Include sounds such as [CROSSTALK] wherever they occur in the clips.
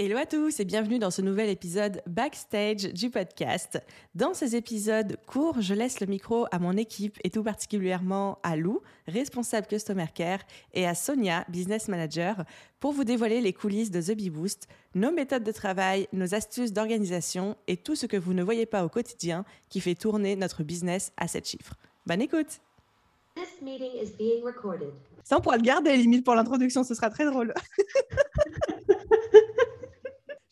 Hello à tous et bienvenue dans ce nouvel épisode backstage du podcast. Dans ces épisodes courts, je laisse le micro à mon équipe et tout particulièrement à Lou, responsable Customer Care, et à Sonia, Business Manager, pour vous dévoiler les coulisses de The Bee Boost, nos méthodes de travail, nos astuces d'organisation et tout ce que vous ne voyez pas au quotidien qui fait tourner notre business à 7 chiffres. Bonne écoute Ça, on pourra le garder limite pour l'introduction, ce sera très drôle. [LAUGHS]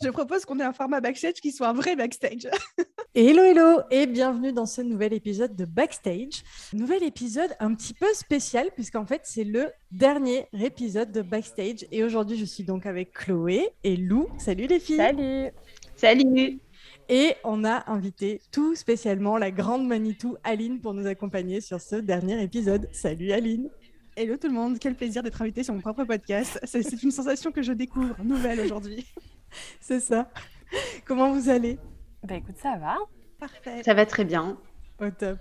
Je propose qu'on ait un format backstage qui soit un vrai backstage. [LAUGHS] hello, hello et bienvenue dans ce nouvel épisode de Backstage. Nouvel épisode un petit peu spécial puisqu'en fait c'est le dernier épisode de Backstage et aujourd'hui je suis donc avec Chloé et Lou. Salut les filles. Salut. Salut. Et on a invité tout spécialement la grande Manitou Aline pour nous accompagner sur ce dernier épisode. Salut Aline. Hello tout le monde, quel plaisir d'être invité sur mon propre podcast. C'est une sensation que je découvre nouvelle aujourd'hui. [LAUGHS] [LAUGHS] C'est ça. Comment vous allez? Bah écoute, ça va. Parfait. Ça va très bien. Au top.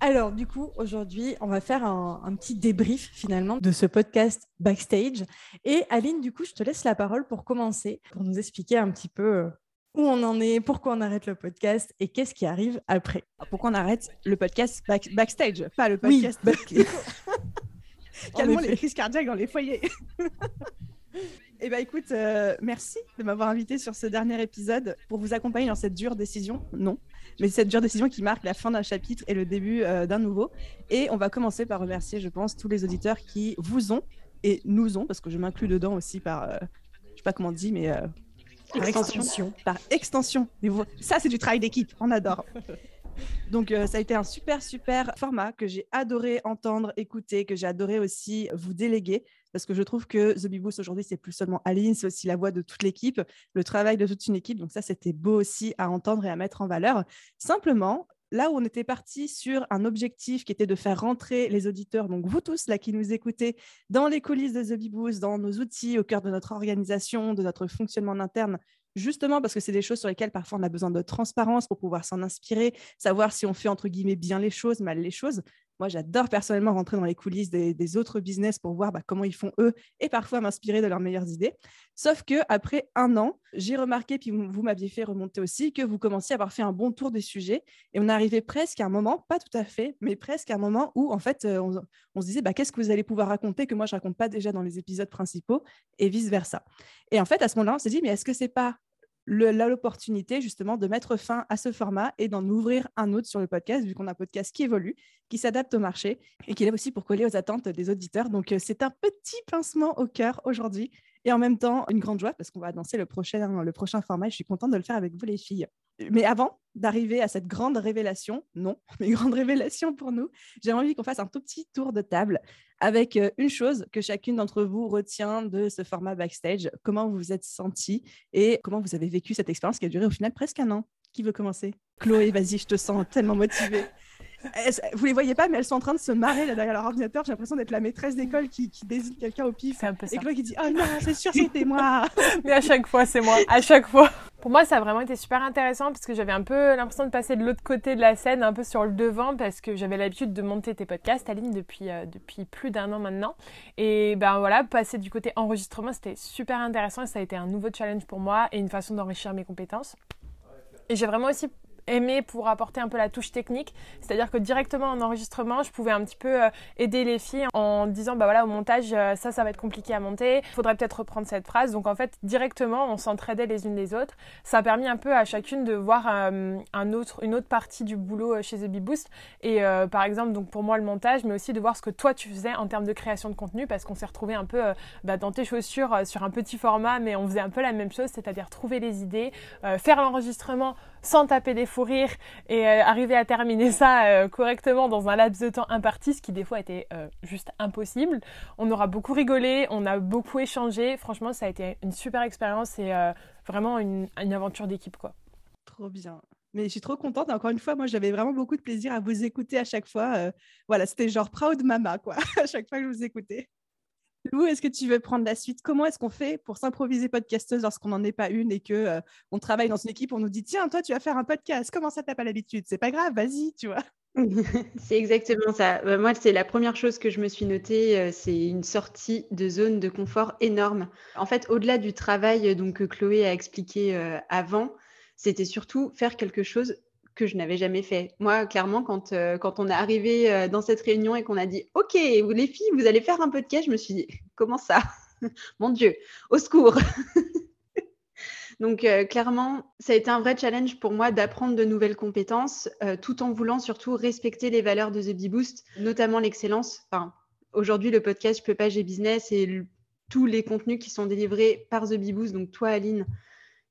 Alors, du coup, aujourd'hui, on va faire un, petit débrief finalement de ce podcast backstage. Et Aline, du coup, je te laisse la parole pour commencer, pour nous expliquer un petit peu euh, où on en est, pourquoi on arrête le podcast et qu'est-ce qui arrive après. Pourquoi on arrête le podcast backstage, pas le podcast oui, backstage. Calmons les crises cardiaques dans les foyers. [LAUGHS] Eh bien, écoute, euh, merci de m'avoir invité sur ce dernier épisode pour vous accompagner dans cette dure décision. Non, mais cette dure décision qui marque la fin d'un chapitre et le début euh, d'un nouveau. Et on va commencer par remercier, je pense, tous les auditeurs qui vous ont et nous ont, parce que je m'inclus dedans aussi par, euh, je sais pas comment on dit, mais par extension. Par extension. Ça, c'est du travail d'équipe. On adore. Donc, ça a été un super, super format que j'ai adoré entendre, écouter, que j'ai adoré aussi vous déléguer parce que je trouve que The Bee Boost aujourd'hui, c'est plus seulement Aline, c'est aussi la voix de toute l'équipe, le travail de toute une équipe. Donc ça, c'était beau aussi à entendre et à mettre en valeur. Simplement, là où on était parti sur un objectif qui était de faire rentrer les auditeurs, donc vous tous là qui nous écoutez, dans les coulisses de The Bee Boost, dans nos outils, au cœur de notre organisation, de notre fonctionnement interne, justement parce que c'est des choses sur lesquelles parfois on a besoin de transparence pour pouvoir s'en inspirer, savoir si on fait entre guillemets bien les choses, mal les choses. Moi, j'adore personnellement rentrer dans les coulisses des, autres business pour voir bah, comment ils font eux et parfois m'inspirer de leurs meilleures idées. Sauf que après un an, j'ai remarqué, puis vous, m'aviez fait remonter aussi, que vous commenciez à avoir fait un bon tour des sujets et on arrivait presque à un moment, pas tout à fait, mais presque à un moment où en fait euh, on, se disait bah, qu'est-ce que vous allez pouvoir raconter que moi je raconte pas déjà dans les épisodes principaux et vice versa. Et en fait à ce moment-là, on s'est dit mais est-ce que c'est pas l'opportunité justement de mettre fin à ce format et d'en ouvrir un autre sur le podcast, vu qu'on a un podcast qui évolue, qui s'adapte au marché et qui est aussi pour coller aux attentes des auditeurs. Donc, euh, c'est un petit pincement au cœur aujourd'hui et en même temps une grande joie parce qu'on va danser le prochain, le prochain format. Je suis contente de le faire avec vous, les filles. Mais avant d'arriver à cette grande révélation, non, [LAUGHS] mais grande révélation pour nous, j'ai envie qu'on fasse un tout petit tour de table avec euh, une chose que chacune d'entre vous retient de ce format backstage. Comment vous vous êtes senti et comment vous avez vécu cette expérience qui a duré au final presque un an? Qui veut commencer? Chloé, vas-y, je te sens tellement motivée. Vous les voyez pas, mais elles sont en train de se marrer là derrière leur ordinateur. J'ai l'impression d'être la maîtresse d'école qui, désigne quelqu'un au pif. C'est un peu ça. Et Chloé qui dit Oh non, c'est sûr, c'était moi. [LAUGHS] mais à chaque fois, c'est moi. À chaque fois. Pour moi, ça a vraiment été super intéressant parce que j'avais un peu l'impression de passer de l'autre côté de la scène, un peu sur le devant, parce que j'avais l'habitude de monter tes podcasts, Aline, depuis, euh, depuis plus d'un an maintenant. Et ben voilà, passer du côté enregistrement, c'était super intéressant et ça a été un nouveau challenge pour moi et une façon d'enrichir mes compétences. Et j'ai vraiment aussi aimé pour apporter un peu la touche technique. C'est-à-dire que directement en enregistrement, je pouvais un petit peu euh, aider les filles en disant, bah voilà, au montage, euh, ça, ça va être compliqué à monter. Faudrait peut-être reprendre cette phrase. Donc en fait, directement, on s'entraidait les unes les autres. Ça a permis un peu à chacune de voir euh, autre, une autre partie du boulot chez The Boost. Et par exemple, donc pour moi, le montage, mais aussi de voir ce que toi, tu faisais en termes de création de contenu parce qu'on s'est retrouvé un peu bah, dans tes chaussures sur un petit format, mais on faisait un peu la même chose, c'est-à-dire trouver les idées, faire l'enregistrement sans taper des fous rires et arriver à terminer ça correctement dans un laps de temps imparti, ce qui des fois était juste impossible. On aura beaucoup rigolé, on a beaucoup échangé. Franchement, ça a été une super expérience et vraiment une, une aventure d'équipe, quoi. Trop bien. Mais je suis trop contente. encore une fois, moi, j'avais vraiment beaucoup de plaisir à vous écouter à chaque fois. voilà, c'était genre proud mama, quoi, [LAUGHS] à chaque fois que je vous écoutais. Lou, est-ce que tu veux prendre la suite? Comment est-ce qu'on fait pour s'improviser podcasteuse lorsqu'on n'en est pas une et que euh, on travaille dans une équipe, on nous dit tiens, toi, tu vas faire un podcast. Comment ça, t'as pas l'habitude? C'est pas grave, vas-y, tu vois. [LAUGHS] c'est exactement ça. Bah, moi, c'est la première chose que je me suis notée. Euh, c'est une sortie de zone de confort énorme. En fait, au-delà du travail donc, que Chloé a expliqué euh, avant, c'était surtout faire quelque chose que je n'avais jamais fait. Moi, clairement, quand, euh, quand on est arrivé euh, dans cette réunion et qu'on a dit OK, les filles, vous allez faire un podcast, je me suis dit comment ça? [LAUGHS] Mon Dieu, au secours [LAUGHS] Donc, euh, clairement, ça a été un vrai challenge pour moi d'apprendre de nouvelles compétences tout en voulant surtout respecter les valeurs de The Bee Boost, notamment l'excellence. Enfin, Aujourd'hui, le podcast Je peux pas, j'ai business et tous les contenus qui sont délivrés par The Bee Boost, donc toi, Aline,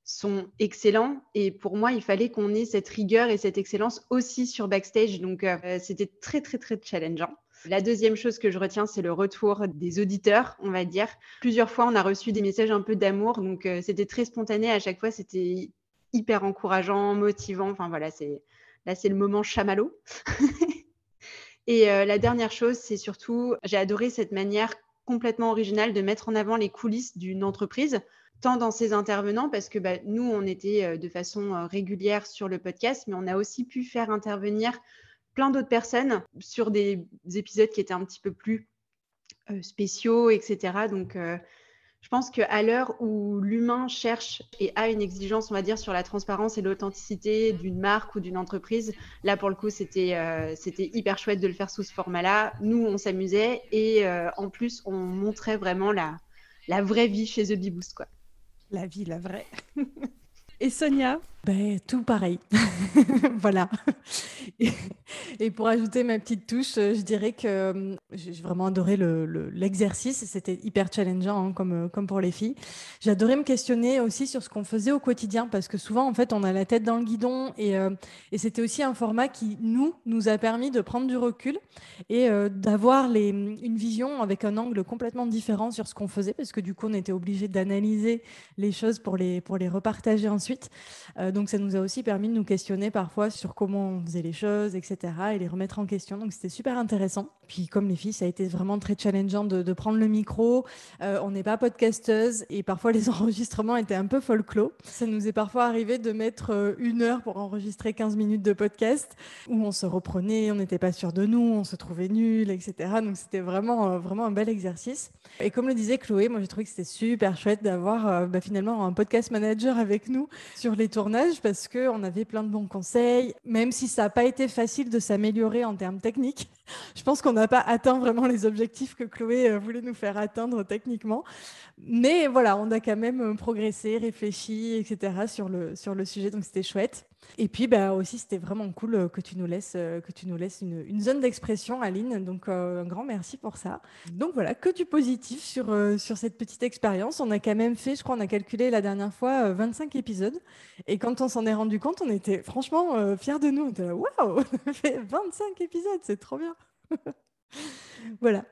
sont excellents. Et pour moi, il fallait qu'on ait cette rigueur et cette excellence aussi sur backstage. Donc, euh, c'était très, très, très challengeant. La deuxième chose que je retiens, c'est le retour des auditeurs, on va dire. Plusieurs fois, on a reçu des messages un peu d'amour. Donc, euh, c'était très spontané. À chaque fois, c'était hyper encourageant, motivant. Enfin, voilà, c'est là, c'est le moment chamallow. [LAUGHS] et euh, la dernière chose, c'est surtout, j'ai adoré cette manière complètement originale de mettre en avant les coulisses d'une entreprise tant dans ces intervenants, parce que bah, nous, on était euh, de façon euh, régulière sur le podcast, mais on a aussi pu faire intervenir plein d'autres personnes sur des, épisodes qui étaient un petit peu plus euh, spéciaux, etc. Donc, je pense qu'à l'heure où l'humain cherche et a une exigence, on va dire, sur la transparence et l'authenticité d'une marque ou d'une entreprise, là, pour le coup, c'était c'était hyper chouette de le faire sous ce format-là. Nous, on s'amusait et en plus, on montrait vraiment la, la vraie vie chez The Bee Boost, quoi. La vie, la vraie. [LAUGHS] Et Sonia? Ben, Tout pareil. [LAUGHS] voilà. Et, pour ajouter ma petite touche, euh, je dirais que euh, j'ai vraiment adoré l'exercice. Le, C'était hyper challengeant, hein, comme, euh, comme pour les filles. J'adorais me questionner aussi sur ce qu'on faisait au quotidien, parce que souvent, en fait, on a la tête dans le guidon. Et, et c'était aussi un format qui, nous, nous a permis de prendre du recul et d'avoir une vision avec un angle complètement différent sur ce qu'on faisait, parce que du coup, on était obligé d'analyser les choses pour les, pour les repartager ensuite. Donc, ça nous a aussi permis de nous questionner parfois sur comment on faisait les choses, etc. et les remettre en question. Donc c'était super intéressant. Puis comme les filles, ça a été vraiment très challengeant de, prendre le micro. Euh, on n'est pas podcasteuse et parfois les [LAUGHS] enregistrements étaient un peu folklore. Ça nous est parfois arrivé de mettre euh, une heure pour enregistrer 15 minutes de podcast où on se reprenait, on n'était pas sûr de nous, on se trouvait nul, etc. Donc c'était vraiment, euh, vraiment un bel exercice. Et comme le disait Chloé, moi j'ai trouvé que c'était super chouette d'avoir bah, finalement un podcast manager avec nous sur les tournages parce qu'on avait plein de bons conseils, même si ça n'a pas été facile de s'améliorer en termes techniques. Je pense qu'on n'a pas atteint vraiment les objectifs que Chloé euh, voulait nous faire atteindre techniquement. Mais voilà, on a quand même euh, progressé, réfléchi, etc. sur le, sur le sujet, donc c'était chouette. Et puis bah, aussi, c'était vraiment cool euh, que tu nous laisses, que tu nous laisses une, zone d'expression, Aline. Donc un grand merci pour ça. Donc voilà, que du positif sur, sur cette petite expérience. On a quand même fait, je crois, on a calculé la dernière fois 25 épisodes. Et quand on s'en est rendu compte, on était franchement fiers de nous. On était là, waouh, [LAUGHS] on fait 25 épisodes, c'est trop bien. [LAUGHS] voilà.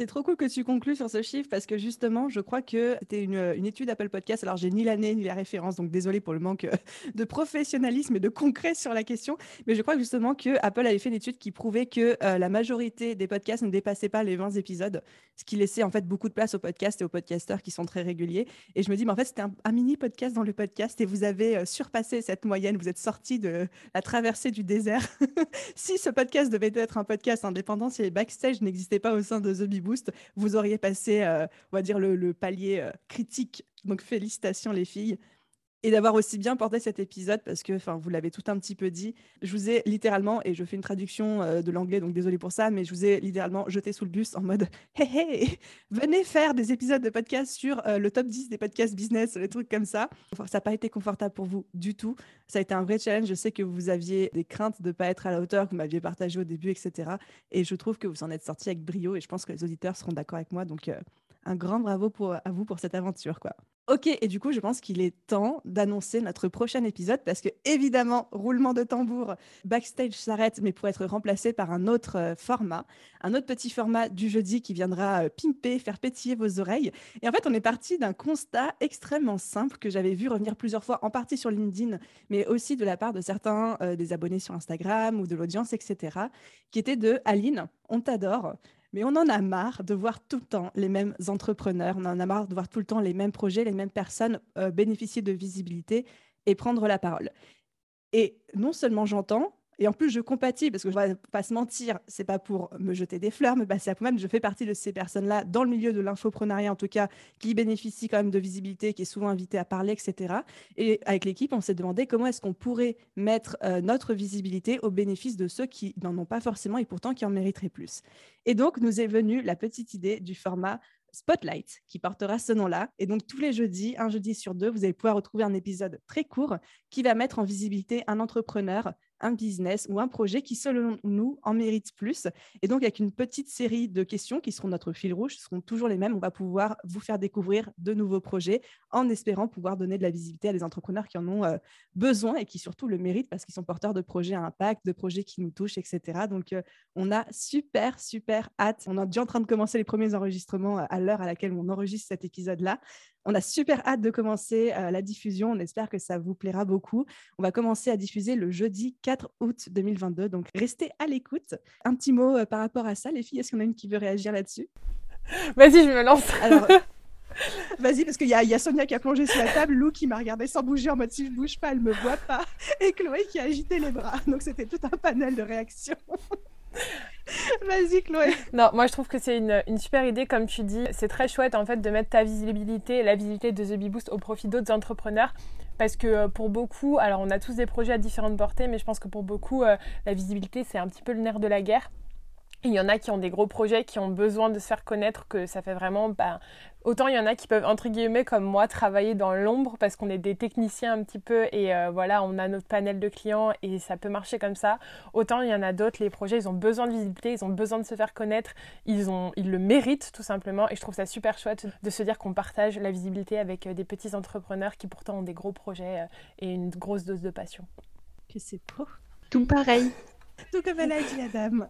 C'est trop cool que tu conclues sur ce chiffre parce que justement, je crois que c'était une, une, étude Apple Podcast. Alors, j'ai ni l'année ni la référence, donc désolé pour le manque euh, de professionnalisme et de concret sur la question. Mais je crois justement que Apple avait fait une étude qui prouvait que euh, la majorité des podcasts ne dépassaient pas les 20 épisodes, ce qui laissait en fait beaucoup de place aux podcasts et aux podcasteurs qui sont très réguliers. Et je me dis, mais en fait, c'était un, mini podcast dans le podcast et vous avez euh, surpassé cette moyenne. Vous êtes sorti de la traversée du désert. [LAUGHS] si ce podcast devait être un podcast indépendant, si les backstage n'existaient pas au sein de The Vous auriez passé, euh, on va dire, le, palier euh, critique. Donc félicitations les filles et d'avoir aussi bien porté cet épisode parce que, enfin, vous l'avez tout un petit peu dit. Je vous ai littéralement, et je fais une traduction euh, de l'anglais, donc désolé pour ça, mais je vous ai littéralement jeté sous le bus en mode [LAUGHS] Hey, hey, venez faire des épisodes de podcast sur euh, le top 10 des podcasts business, des trucs comme ça. Ça n'a pas été confortable pour vous du tout. Ça a été un vrai challenge. Je sais que vous aviez des craintes de ne pas être à la hauteur que vous m'aviez partagé au début, etc. Et je trouve que vous en êtes sorti avec brio et je pense que les auditeurs seront d'accord avec moi. Donc, euh, un grand bravo à vous pour cette aventure. quoi. Ok, et du coup, je pense qu'il est temps d'annoncer notre prochain épisode parce que, évidemment, roulement de tambour, backstage s'arrête, mais pour être remplacé par un autre euh, format, un autre petit format du jeudi qui viendra euh, pimper, faire pétiller vos oreilles. Et en fait, on est parti d'un constat extrêmement simple que j'avais vu revenir plusieurs fois, en partie sur LinkedIn, mais aussi de la part de certains euh, des abonnés sur Instagram ou de l'audience, etc., qui était de Aline, on t'adore. Mais on en a marre de voir tout le temps les mêmes entrepreneurs, on en a marre de voir tout le temps les mêmes projets, les mêmes personnes euh, bénéficier de visibilité et prendre la parole. Et non seulement j'entends, et en plus, je compatis parce que je ne vais pas se mentir, c'est pas pour me jeter des fleurs, me passer à moi-même. Je fais partie de ces personnes-là dans le milieu de l'infoprenariat, en tout cas, qui bénéficient quand même de visibilité, qui est souvent invité à parler, etc. Et avec l'équipe, on s'est demandé comment est-ce qu'on pourrait mettre euh, notre visibilité au bénéfice de ceux qui n'en ont pas forcément et pourtant qui en mériteraient plus. Et donc, nous est venue la petite idée du format Spotlight, qui portera ce nom-là. Et donc, tous les jeudis, un jeudi sur deux, vous allez pouvoir retrouver un épisode très court qui va mettre en visibilité un entrepreneur, un business ou un projet qui, selon nous, en mérite plus. Et donc, avec une petite série de questions qui seront notre fil rouge, seront toujours les mêmes, on va pouvoir vous faire découvrir de nouveaux projets en espérant pouvoir donner de la visibilité à des entrepreneurs qui en ont euh, besoin et qui surtout le méritent parce qu'ils sont porteurs de projets à impact, de projets qui nous touchent, etc. Donc, euh, on a super, super hâte. On est déjà en train de commencer les premiers enregistrements euh, à l'heure à laquelle on enregistre cet épisode-là. On a super hâte de commencer euh, la diffusion. On espère que ça vous plaira beaucoup. On va commencer à diffuser le jeudi 4 août 2022. Donc, restez à l'écoute. Un petit mot euh, par rapport à ça, les filles. Est-ce qu'il y en a une qui veut réagir là-dessus? Vas-y, je me lance. Alors, [LAUGHS] Vas-y, parce qu'il y, y, a Sonia qui a plongé sur la table, Lou qui m'a regardé sans bouger en mode si je bouge pas, elle me voit pas, et Chloé qui a agité les bras. Donc c'était tout un panel de réactions. [LAUGHS] Vas-y Chloé. Non, moi je trouve que c'est une, super idée, comme tu dis. C'est très chouette en fait de mettre ta visibilité, la visibilité de The Bee Boost au profit d'autres entrepreneurs. Parce que euh, pour beaucoup, alors on a tous des projets à différentes portées, mais je pense que pour beaucoup, euh, la visibilité c'est un petit peu le nerf de la guerre. Il y en a qui ont des gros projets, qui ont besoin de se faire connaître, que ça fait vraiment bah, Autant il y en a qui peuvent, entre guillemets, comme moi, travailler dans l'ombre parce qu'on est des techniciens un petit peu et euh, voilà, on a notre panel de clients et ça peut marcher comme ça. Autant il y en a d'autres, les projets, ils ont besoin de visibilité, ils ont besoin de se faire connaître, ils, ont, ils le méritent tout simplement et je trouve ça super chouette de se dire qu'on partage la visibilité avec euh, des petits entrepreneurs qui pourtant ont des gros projets euh, et une grosse dose de passion. Que c'est beau. Tout pareil. Tout comme elle a dit la dame.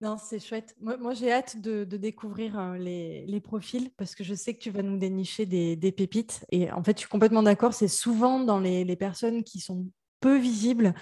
Non, c'est chouette. Moi, j'ai hâte de, découvrir les, profils parce que je sais que tu vas nous dénicher des, pépites. Et en fait, je suis complètement d'accord. C'est souvent dans les, les, personnes qui sont peu visibles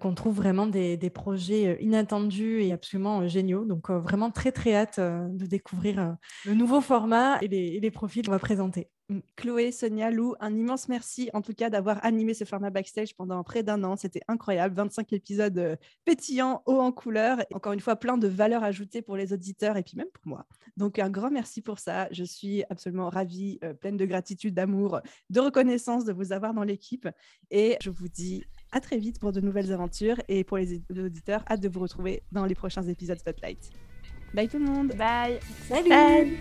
qu'on trouve vraiment des, projets inattendus et absolument géniaux. Donc vraiment très très hâte de découvrir le nouveau format et les, profils qu'on va présenter. Mm. Chloé, Sonia, Lou, un immense merci en tout cas d'avoir animé ce format backstage pendant près d'un an. C'était incroyable. 25 épisodes pétillants, hauts en couleur. encore une fois, plein de valeurs ajoutées pour les auditeurs et puis même pour moi. Donc un grand merci pour ça. Je suis absolument ravie, pleine de gratitude, d'amour, de reconnaissance de vous avoir dans l'équipe. Et je vous dis à très vite pour de nouvelles aventures et pour les auditeurs, hâte de vous retrouver dans les prochains épisodes Spotlight. Bye tout le monde. Bye. Salut.